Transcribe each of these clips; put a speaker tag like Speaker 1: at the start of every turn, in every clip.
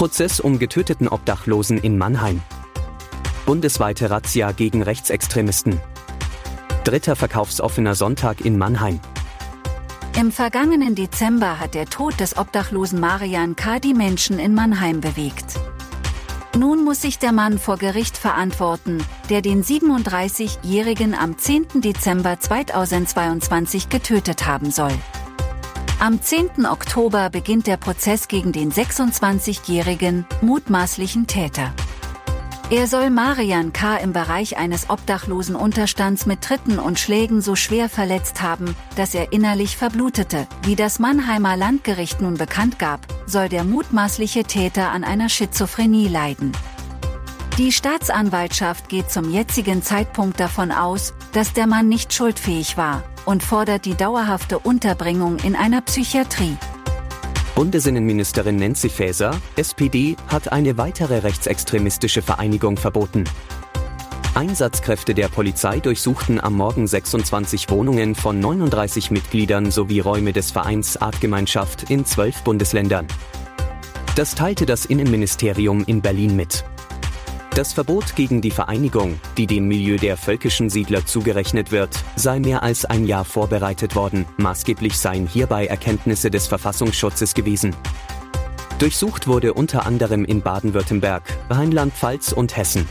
Speaker 1: Prozess um getöteten Obdachlosen in Mannheim. Bundesweite Razzia gegen Rechtsextremisten. Dritter verkaufsoffener Sonntag in Mannheim.
Speaker 2: Im vergangenen Dezember hat der Tod des Obdachlosen Marian K. die Menschen in Mannheim bewegt. Nun muss sich der Mann vor Gericht verantworten, der den 37-Jährigen am 10. Dezember 2022 getötet haben soll. Am 10. Oktober beginnt der Prozess gegen den 26-jährigen, mutmaßlichen Täter. Er soll Marian K. im Bereich eines obdachlosen Unterstands mit Tritten und Schlägen so schwer verletzt haben, dass er innerlich verblutete. Wie das Mannheimer Landgericht nun bekannt gab, soll der mutmaßliche Täter an einer Schizophrenie leiden. Die Staatsanwaltschaft geht zum jetzigen Zeitpunkt davon aus, dass der Mann nicht schuldfähig war und fordert die dauerhafte Unterbringung in einer Psychiatrie.
Speaker 1: Bundesinnenministerin Nancy Faeser, SPD, hat eine weitere rechtsextremistische Vereinigung verboten. Einsatzkräfte der Polizei durchsuchten am Morgen 26 Wohnungen von 39 Mitgliedern sowie Räume des Vereins Artgemeinschaft in zwölf Bundesländern. Das teilte das Innenministerium in Berlin mit. Das Verbot gegen die Vereinigung, die dem Milieu der völkischen Siedler zugerechnet wird, sei mehr als ein Jahr vorbereitet worden, maßgeblich seien hierbei Erkenntnisse des Verfassungsschutzes gewesen. Durchsucht wurde unter anderem in Baden-Württemberg, Rheinland-Pfalz und Hessen.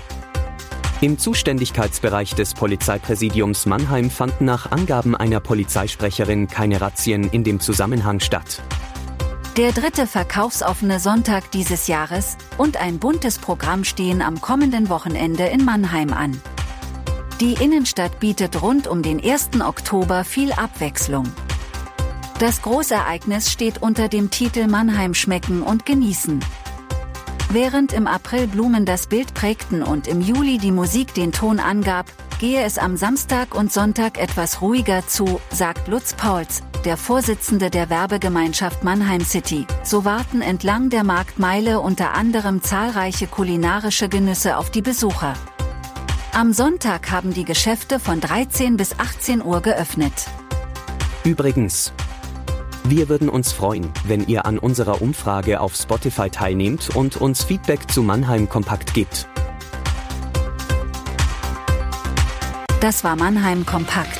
Speaker 1: Im Zuständigkeitsbereich des Polizeipräsidiums Mannheim fanden nach Angaben einer Polizeisprecherin keine Razzien in dem Zusammenhang statt.
Speaker 2: Der dritte verkaufsoffene Sonntag dieses Jahres und ein buntes Programm stehen am kommenden Wochenende in Mannheim an. Die Innenstadt bietet rund um den 1. Oktober viel Abwechslung. Das Großereignis steht unter dem Titel Mannheim schmecken und genießen. Während im April Blumen das Bild prägten und im Juli die Musik den Ton angab, gehe es am Samstag und Sonntag etwas ruhiger zu, sagt Lutz Pauls, der Vorsitzende der Werbegemeinschaft Mannheim City, so warten entlang der Marktmeile unter anderem zahlreiche kulinarische Genüsse auf die Besucher. Am Sonntag haben die Geschäfte von 13 bis 18 Uhr geöffnet.
Speaker 1: Übrigens, wir würden uns freuen, wenn ihr an unserer Umfrage auf Spotify teilnehmt und uns Feedback zu Mannheim Kompakt gibt.
Speaker 2: Das war Mannheim Kompakt.